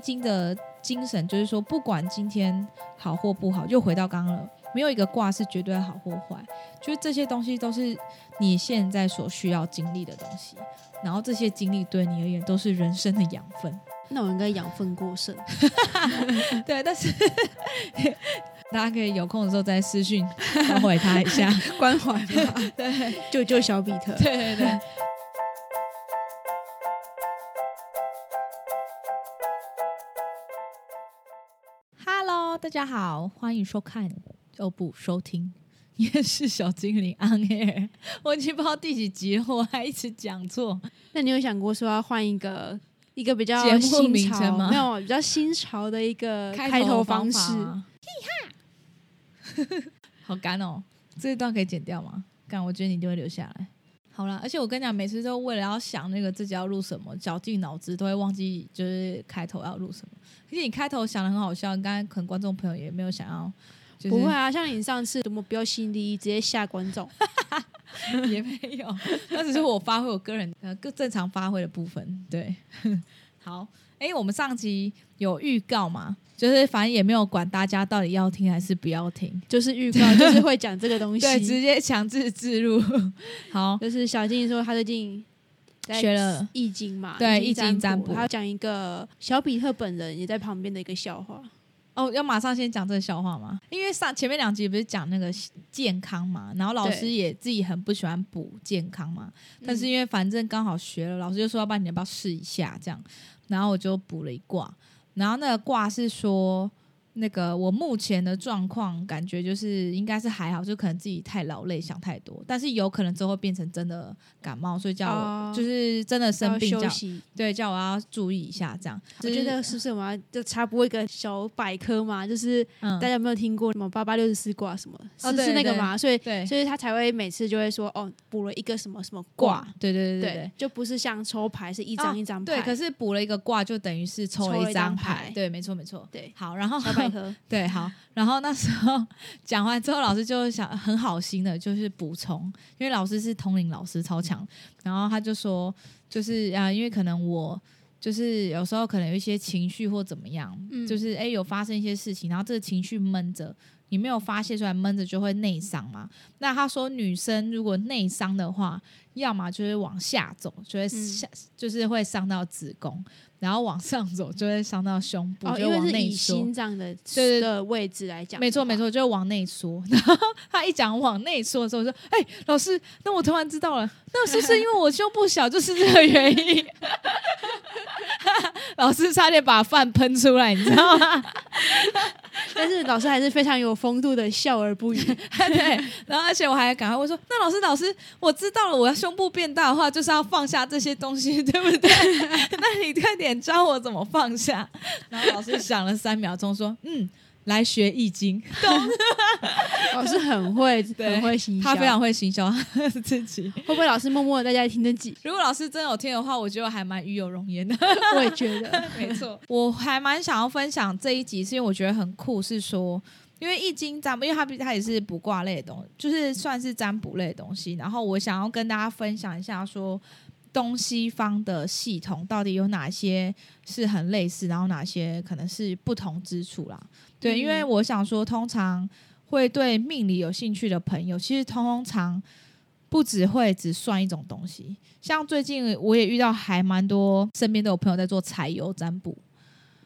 经的精神就是说，不管今天好或不好，又回到刚刚了，没有一个卦是绝对好或坏，就是这些东西都是你现在所需要经历的东西，然后这些经历对你而言都是人生的养分。那我应该养分过剩。对，但是 大家可以有空的时候再私讯关怀他一下，关怀吧，对救救小比特。对对对。大家好，欢迎收看哦不收听《夜市小精灵 On Air》。我已经不知道第几集了，我还一直讲错。那你有想过说要换一个一个比较节目新名称吗潮没有比较新潮的一个开头头方式？法吗 好干哦！这一段可以剪掉吗？干，我觉得你一定会留下来。好啦，而且我跟你讲，每次都为了要想那个自己要录什么，绞尽脑汁，都会忘记就是开头要录什么。而且你开头想的很好笑，刚才可能观众朋友也没有想要，就是不会啊，像你上次多么标新立异，直接吓观众。也没有，那只是我发挥我个人呃更正常发挥的部分。对，好，哎、我们上集有预告嘛，就是反正也没有管大家到底要听还是不要听，就是预告，就是会讲这个东西。对，直接强制置入。好，就是小静说她最近在学了易经嘛，对易易经占卜她要讲一个小比特本人也在旁边的一个笑话。哦，要马上先讲这个笑话吗？因为上前面两集不是讲那个健康嘛，然后老师也自己很不喜欢补健康嘛，但是因为反正刚好学了，老师就说要不然你要不要试一下这样，然后我就补了一卦，然后那个卦是说。那个我目前的状况感觉就是应该是还好，就可能自己太劳累想太多，但是有可能之后变成真的感冒，所以叫我、哦就是真的生病叫对叫我要注意一下这样。我觉得是不是我们要就插播一个小百科嘛？就是嗯大家有没有听过什么八八六十四卦什么？是哦是那个嘛？所以对所以他才会每次就会说哦，补了一个什么什么卦卦，，对对对对就不是像抽牌是一张哦一张牌。对，可是补了一个卦，就等于是抽了一张。牌对，没错没错。对好，然后 对好，然后那时候讲完之后，老师就想很好心的，就是补充，因为老师是通灵老师超强，然后他就说，就是啊，因为可能我。就是有时候可能有一些情绪或怎么样，嗯。就是哎有发生一些事情，然后这个情绪闷着，你没有发泄出来，闷着就会内伤嘛。那他说女生如果内伤的话，要么就是往下走，就会嗯下、就是会伤到子宫，然后往上走就会伤到胸部，哦，就往内缩。心脏的对对的位置来讲，没错没。错，就是往内缩。然后他一讲往内缩的时候，我说：“哎、老师，那我突然知道了，那是不是因为我胸部小，就是这个原因？” 老师差点把饭喷出来，你知道吗？但是老师还是非常有风度的笑而不语。对，然后而且我还赶快问说：“那老师，老师，我知道了，我要胸部变大的话，就是要放下这些东西，对不对？那你快点教我怎么放下。”然后老师想了三秒钟，说：“嗯，来学易经。”老师很会，很会行销。他非常会行销自己。会不会老师默默的在家里听得几？如果老师真有听的话，我觉得还蛮与有容颜的。我也觉得，没错，我还蛮想要分享这一集，是因为我觉得很酷，是说。因为易经占卜，因为它毕它也是卜卦类的东西，就是算是占卜类的东西。然后我想要跟大家分享一下，说东西方的系统到底有哪些是很类似，然后哪些可能是不同之处啦。对，嗯因为我想说，通常会对命理有兴趣的朋友，其实通常不只会只算一种东西。像最近我也遇到还蛮多，身边都有朋友在做彩油占卜。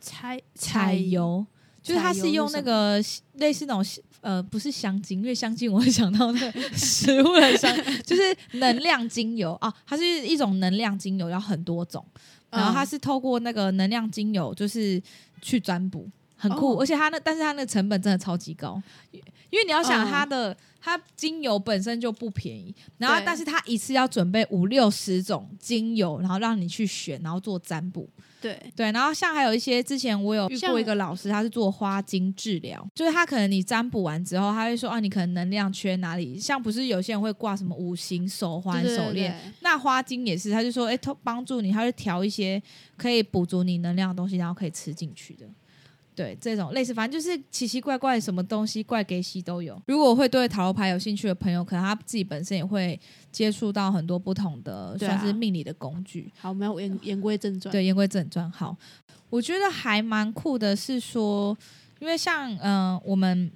猜彩油，就是它是用那个类似那种呃，不是香精，因为香精我会想到那个 食物的香，就是能量精油啊，它是一种能量精油，要很多种，然后它嗯是透过那个能量精油，就是去占卜，很酷，哦而且它那但是它那个成本真的超级高，因为你要想嗯它的。它精油本身就不便宜，然后但是它一次要准备五六十种精油，然后让你去选，然后做占卜。对，对，然后像还有一些之前我有遇像过一个老师，他是做花精治疗，就是他可能你占卜完之后，他会说啊，你可能能量缺哪里，像不是有些人会挂什么五行手环、手链，那花精也是，他就说哎，帮帮助你，他会调一些可以补足你能量的东西，然后可以吃进去的。对，这种类似，反正就是奇奇怪怪什么东西怪给西都有。如果会对塔罗牌有兴趣的朋友，可能他自己本身也会接触到很多不同的算是命理的工具。好，我们要言言归正传。对，言归正传，好，我觉得还蛮酷的，是说，因为像嗯、呃我们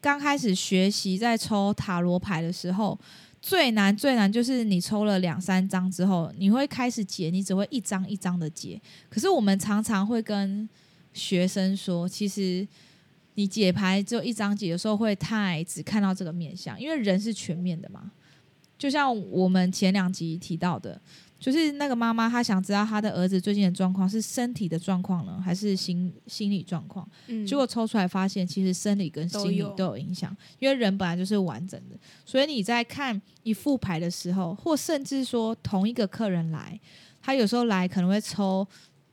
刚开始学习在抽塔罗牌的时候，最难最难就是你抽了两三张之后，你会开始解，你只会一张一张的解。可是我们常常会跟学生说，其实你解牌只有一张解，有时候会太只看到这个面相，因为人是全面的嘛。就像我们前两集提到的，就是那个妈妈，她想知道她的儿子最近的状况是身体的状况呢，还是心心理状况？嗯，结果抽出来发现，其实生理跟心理都有都有影响，因为人本来就是完整的，所以你在看一副牌的时候，或甚至说同一个客人来，他有时候来可能会抽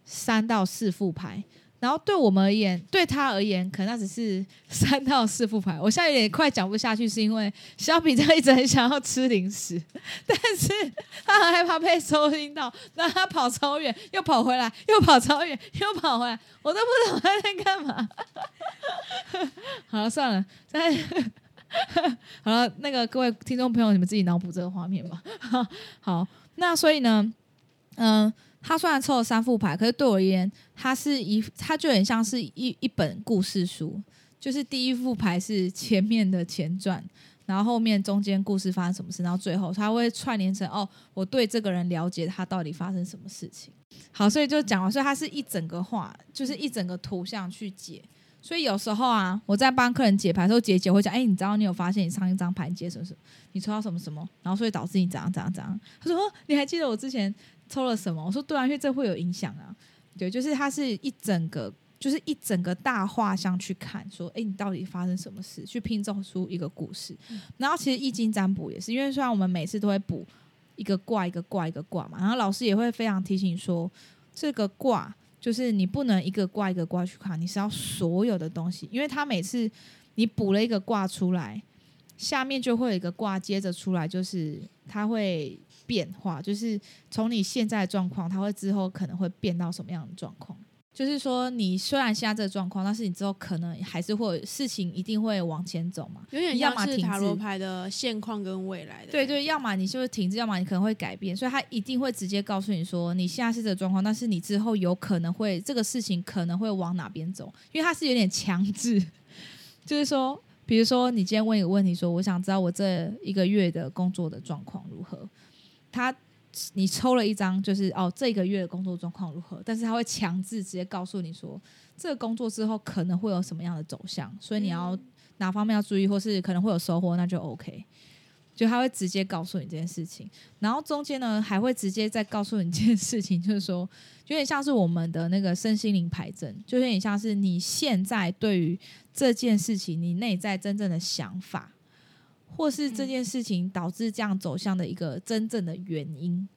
三到四副牌。然后对我们而言，对他而言，可能那只是三到四副牌。我现在有点快讲不下去，是因为小比他一直很想要吃零食，但是他很害怕被收听到，让他跑超远，又跑回来，又跑超远，又跑回来，我都不懂他在干嘛。好了，算了，但 好了，那个各位听众朋友，你们自己脑补这个画面吧。好，那所以呢，嗯、他虽然抽了三副牌，可是对我而言，它是一，它就很像是一一本故事书，就是第一副牌是前面的前传。然后后面中间故事发生什么事，然后最后他会串联成哦，我对这个人了解他到底发生什么事情。好，所以就讲完，所以它是一整个画，就是一整个图像去解。所以有时候啊，我在帮客人解牌的时候，姐姐会讲：“哎、你知道你有发现你上一张牌你解什么什么，你抽到什么什么，然后所以导致你怎样怎样怎样。”他说：“哦你还记得我之前抽了什么？”我说：“对啊，因为这会有影响啊。”对，就是它是一整个，就是一整个大画像去看，说：“哎、你到底发生什么事？”去拼凑出一个故事。然后其实易经占卜也是，因为虽然我们每次都会补一个卦一个卦一个卦嘛，然后老师也会非常提醒说，这个卦就是你不能一个卦一个卦去看，你是要所有的东西，因为他每次你补了一个卦出来，下面就会有一个卦接着出来，就是它会变化，就是从你现在的状况，它会之后可能会变到什么样的状况。就是说，你虽然现在这个状况，但是你之后可能还是会有事情一定会往前走嘛。有点像是塔罗牌的现况跟未来的。对对，要么你就是停滞，要么你可能会改变，所以他一定会直接告诉你说，你现在是这个状况，但是你之后有可能会这个事情可能会往哪边走，因为它是有点强制，就是说，比如说你今天问一个问题说，我想知道我这一个月的工作的状况如何，他你抽了一张就是哦这个月的工作状况如何，但是他会强制直接告诉你说，这个工作之后可能会有什么样的走向，所以你要哪方面要注意，或是可能会有收获，那就 OK。就他会直接告诉你这件事情，然后中间呢还会直接再告诉你这件事情，就是说有点像是我们的那个身心灵牌阵，就有点像是你现在对于这件事情你内在真正的想法，或是这件事情导致这样走向的一个真正的原因，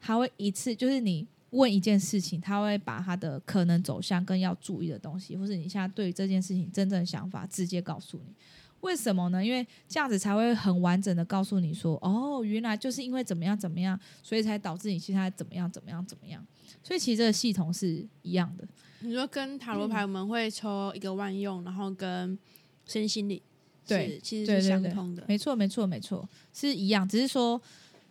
他会一次就是你问一件事情，他会把他的可能走向跟要注意的东西，或是你现在对于这件事情真正的想法直接告诉你。为什么呢？因为这样子才会很完整的告诉你说，哦，原来就是因为怎么样怎么样，所以才导致你现在怎么样怎么样怎么样。所以其实这个系统是一样的。你说跟塔罗牌我们会抽一个万用，然后跟身心灵对其实是相通的。没错，没错，没错，是一样，只是说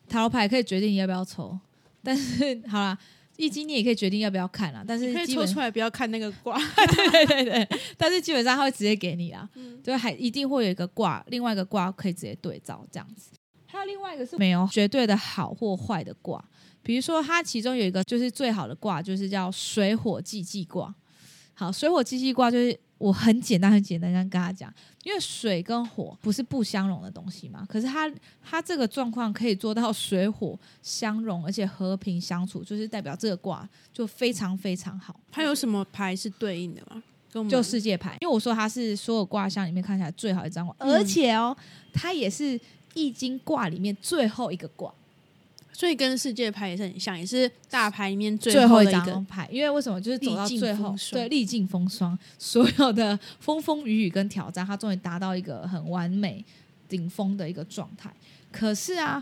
塔罗牌可以决定你要不要抽，但是好啦，易经你也可以决定要不要看啦，但你可以是基本抽出来，不要看那个卦。对对对，但是基本上他会直接给你啊，嗯就还一定会有一个卦，另外一个卦可以直接对照这样子。还有另外一个是没有绝对的好或坏的卦，比如说它其中有一个就是最好的卦，就是叫水火既济卦。好，水火既济卦就是我很简单很简单跟大家讲，因为水跟火不是不相容的东西嘛，可是它它这个状况可以做到水火相容，而且和平相处，就是代表这个卦就非常非常好。它有什么牌是对应的吗？跟我们就世界牌，因为我说它是所有卦象里面看起来最好一张卦，嗯而且哦，它也是易经卦里面最后一个卦，所以跟世界牌也是很像，也是大牌里面最后一张牌。因为为什么？就是走到最后对，历尽风霜，所有的风风雨雨跟挑战，它终于达到一个很完美、顶峰的一个状态。可是啊，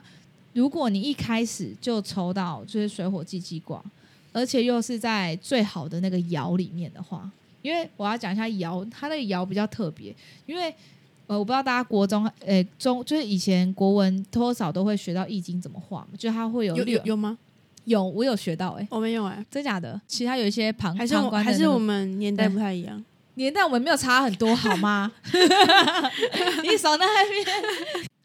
如果你一开始就抽到就是水火既济卦，而且又是在最好的那个爻里面的话，因为我要讲一下爻，它那个爻比较特别，因为呃，我不知道大家国中呃中就是以前国文多少都会学到易经怎么画嘛，就它会有有六有有吗？有我有学到哎、我没有哎、真假的？其他有一些旁还是我旁观还是我们年代不太一样。年代我们没有差很多，好吗？你手那边，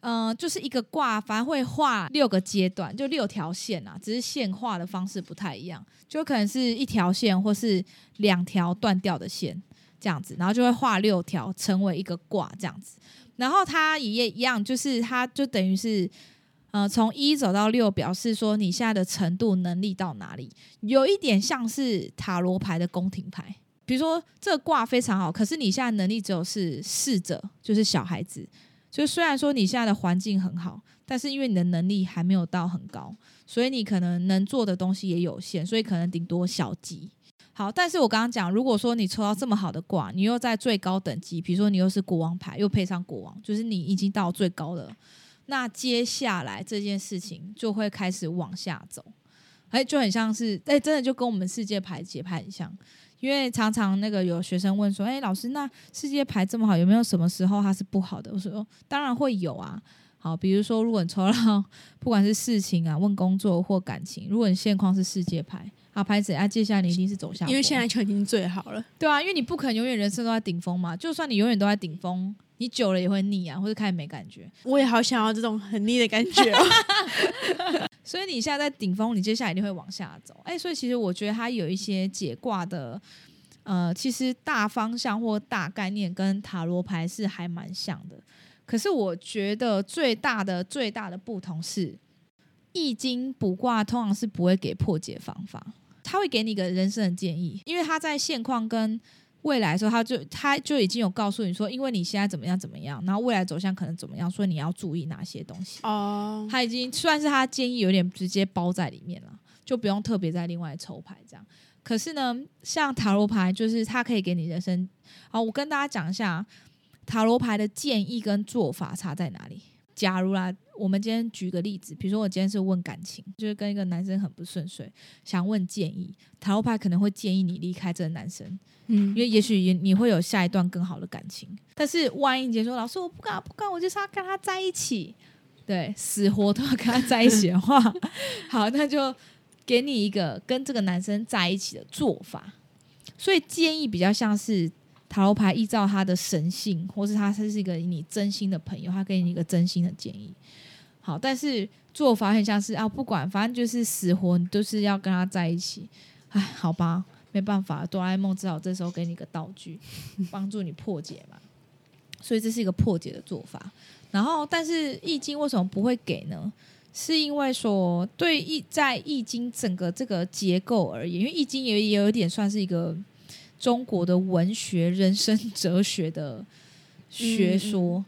嗯、就是一个卦，反正会画六个阶段，就六条线啊，只是线画的方式不太一样，就可能是一条线或是两条断掉的线这样子，然后就会画六条成为一个卦这样子。然后它也一样，就是它就等于是。呃，从一走到六，表示说你现在的程度、能力到哪里，有一点像是塔罗牌的宫廷牌。比如说这个卦非常好，可是你现在能力只有是侍者，就是小孩子。就虽然说你现在的环境很好，但是因为你的能力还没有到很高，所以你可能能做的东西也有限，所以可能顶多小级。好，但是我刚刚讲，如果说你抽到这么好的卦，你又在最高等级，比如说你又是国王牌，又配上国王，就是你已经到最高了。那接下来这件事情就会开始往下走，哎，就很像是，哎，真的就跟我们世界牌解牌很像。因为常常那个有学生问说：“哎，老师，那世界牌这么好，有没有什么时候它是不好的？”我说：“当然会有啊。好，比如说，如果你抽到不管是事情啊、问工作或感情，如果你现况是世界牌，啊，牌子啊，接下来你一定是走下坡，因为现在就已经最好了。对啊，因为你不可能永远人生都在顶峰嘛。就算你永远都在顶峰，你久了也会腻啊，或者开始没感觉。我也好想要这种很腻的感觉、哦。所以你现在在顶峰，你接下来一定会往下走。哎，所以其实我觉得它有一些解卦的，呃，其实大方向或大概念跟塔罗牌是还蛮像的。可是我觉得最大的最大的不同是，易经卜卦通常是不会给破解方法，他会给你一个人生的建议，因为他在现况跟未来的时候，他就他就已经有告诉你说，因为你现在怎么样怎么样，然后未来走向可能怎么样，所以你要注意哪些东西。哦，他已经算是他建议有点直接包在里面了，就不用特别再另外抽牌这样。可是呢，像塔罗牌，就是它可以给你人生。好，我跟大家讲一下塔罗牌的建议跟做法差在哪里。假如啦，我们今天举个例子，比如说我今天是问感情，就是跟一个男生很不顺遂，想问建议，塔罗牌可能会建议你离开这个男生，嗯因，为也许也你会有下一段更好的感情。但是万一你姐说老师我不敢不敢，我就是要跟他在一起，对，死活都要跟他在一起的话，好，那就给你一个跟这个男生在一起的做法。所以建议比较像是塔罗牌依照他的神性，或是他是一个你真心的朋友，他给你一个真心的建议。好，但是做法很像是啊，不管反正就是死活你都是要跟他在一起。哎，好吧，没办法，哆啦 A 梦只好这时候给你个道具，帮助你破解嘛。所以这是一个破解的做法。然后，但是易经为什么不会给呢？是因为说，对易在易经整个这个结构而言，因为易经也也有点算是一个中国的文学、人生哲学的学说，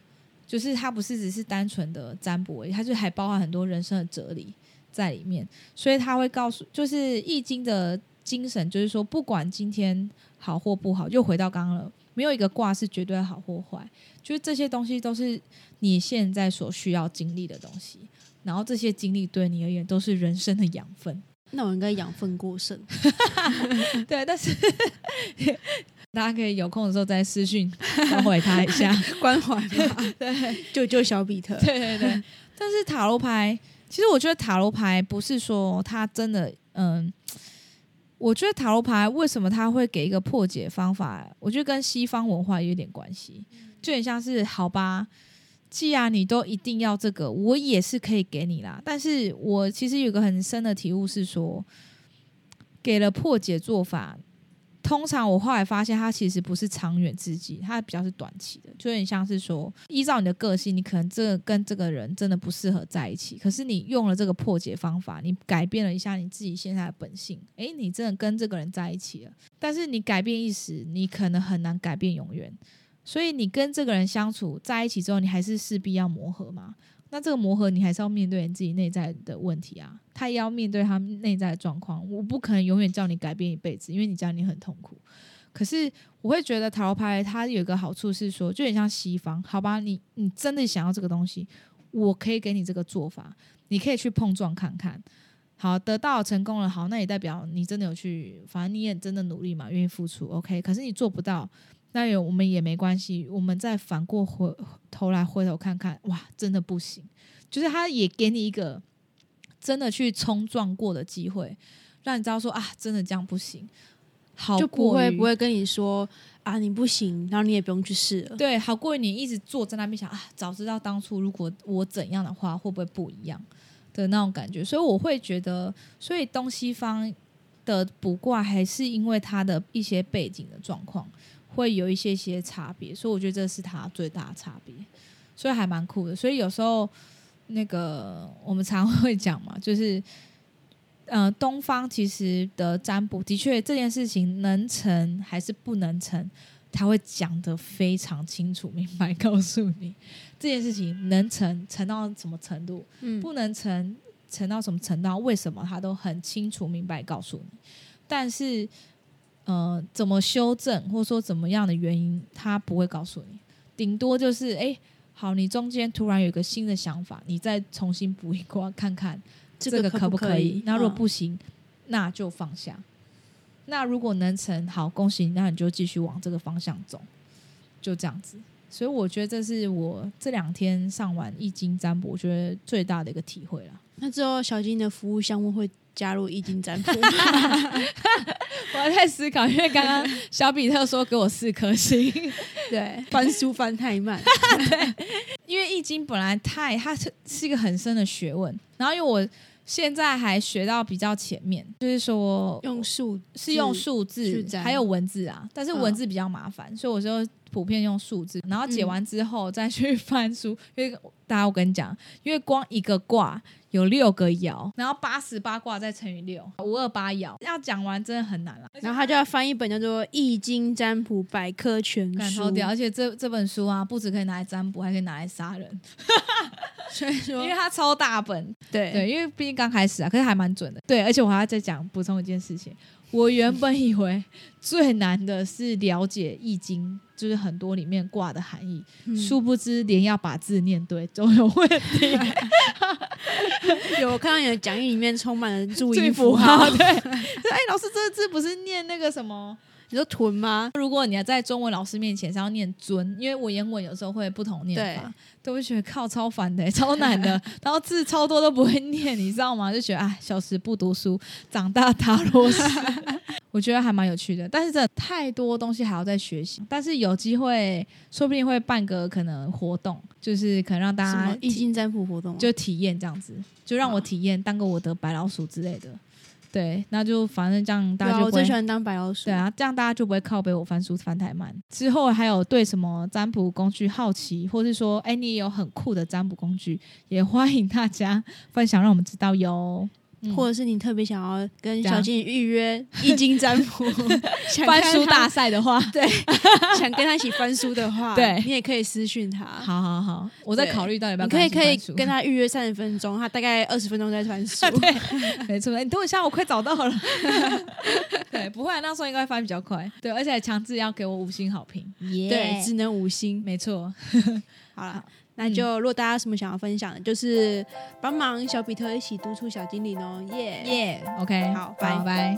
就是它不是只是单纯的占卜而已，它就还包含很多人生的哲理在里面。所以他会告诉，就是易经的精神，就是说，不管今天好或不好，又回到刚刚了，没有一个卦是绝对好或坏，就是这些东西都是你现在所需要经历的东西，然后这些经历对你而言都是人生的养分。那我应该养分过剩。对，但是 大家可以有空的时候再私讯关怀他一下。关怀吧，对，救救小比特。对对对，但是塔罗牌，其实我觉得塔罗牌不是说它真的，嗯，我觉得塔罗牌为什么它会给一个破解方法，我觉得跟西方文化有点关系，就很像是好吧。既然你都一定要这个，我也是可以给你啦。但是我其实有个很深的体悟是说，给了破解做法，通常我后来发现它其实不是长远之计，它比较是短期的，就有点像是说，依照你的个性，你可能这个跟这个人真的不适合在一起，可是你用了这个破解方法，你改变了一下你自己现在的本性，诶，你真的跟这个人在一起了，但是你改变一时，你可能很难改变永远。所以你跟这个人相处在一起之后，你还是势必要磨合嘛。那这个磨合，你还是要面对你自己内在的问题啊。他也要面对他内在的状况。我不可能永远叫你改变一辈子，因为你这样你很痛苦。可是我会觉得塔罗牌它有一个好处是说，就很像西方，好吧？你你真的想要这个东西，我可以给你这个做法，你可以去碰撞看看。好，得到成功了，好，那也代表你真的有去，反正你也真的努力嘛，愿意付出，OK。可是你做不到，那也我们也没关系，我们再反过回头来回头看看，哇，真的不行，就是他也给你一个真的去冲撞过的机会，让你知道说啊，真的这样不行，好就不会不会跟你说啊你不行，然后你也不用去试了。对，好过于你一直坐在那边想啊，早知道当初如果我怎样的话，会不会不一样的那种感觉？所以我会觉得，所以东西方的卜卦还是因为它的一些背景的状况会有一些些差别，所以我觉得这是它最大的差别，所以还蛮酷的。所以有时候那个我们常会讲嘛，就是。呃，东方其实的占卜的确这件事情能成还是不能成，他会讲得非常清楚 明白，告诉你这件事情能成成到什么程度，嗯，不能成成到什么程度，为什么他都很清楚明白告诉你。但是，呃，怎么修正或者说怎么样的原因，他不会告诉你，顶多就是哎，好，你中间突然有一个新的想法，你再重新补一卦看看。这个可不可以？那如果不行，那就放下。那如果能成，好，恭喜你，那你就继续往这个方向走，就这样子。所以我觉得这是我这两天上完易经占卜，我觉得最大的一个体会了。那之后小金的服务项目会加入易经占卜？我还在思考，因为刚刚小比特说给我四颗星，对，翻书翻太慢。因为易经本来太它是是一个很深的学问，然后因为我。现在还学到比较前面，就是说用数是用数字，还有文字啊，但是文字比较麻烦，所以我就普遍用数字。然后解完之后再去翻书，因为大家我跟你讲，因为光一个卦有六个爻，然后八十八卦再乘以六，五二八爻，要讲完真的很难了。然后他就要翻一本叫做《易经占卜百科全书》，而且这这本书啊，不止可以拿来占卜，还可以拿来杀人。所以说，因为它超大本，对对，因为毕竟刚开始啊，可是还蛮准的。对，而且我还要再讲补充一件事情，我原本以为 最难的是了解易经，就是很多里面卦的含义，殊不知连要把字念对都有问题。有我看到你的讲义里面充满了注 音符号，对，哎，老师这个字不是念那个什么？你说臀吗？如果你要在中文老师面前是要念尊，因为我言文有时候会不同念法，都会觉得靠超烦的，超难的，然后字超多都不会念，你知道吗？就觉得啊，小时不读书，长大塔罗斯，我觉得还蛮有趣的。但是这太多东西还要再学习，但是有机会说不定会办个可能活动，就是可能让大家易经占卜活动，就体验这样子，就让我体验当个我的白老鼠之类的。对，那就反正这样大家就我最喜欢当白老鼠。对啊，这样大家就不会靠背我翻书翻太慢。之后还有对什么占卜工具好奇，或是说，哎，你有很酷的占卜工具，也欢迎大家分享，让我们知道哟。或者是你特别想要跟小金预约易经占卜 翻书大赛的话，对，想跟他一起翻书的话，对你也可以私讯他。好好好，我在考虑到底要不要。可以可以跟他预约三十分钟，他大概二十分钟再翻书。对，没错。你等我一下，我快找到了。对，不会，那时候应该翻比较快。对，而且强制要给我五星好评。对，只能五星。没错。好了。那就如果大家有什么想要分享的，就是帮忙小比特一起督促小精灵哦，耶。耶，OK，好，拜拜。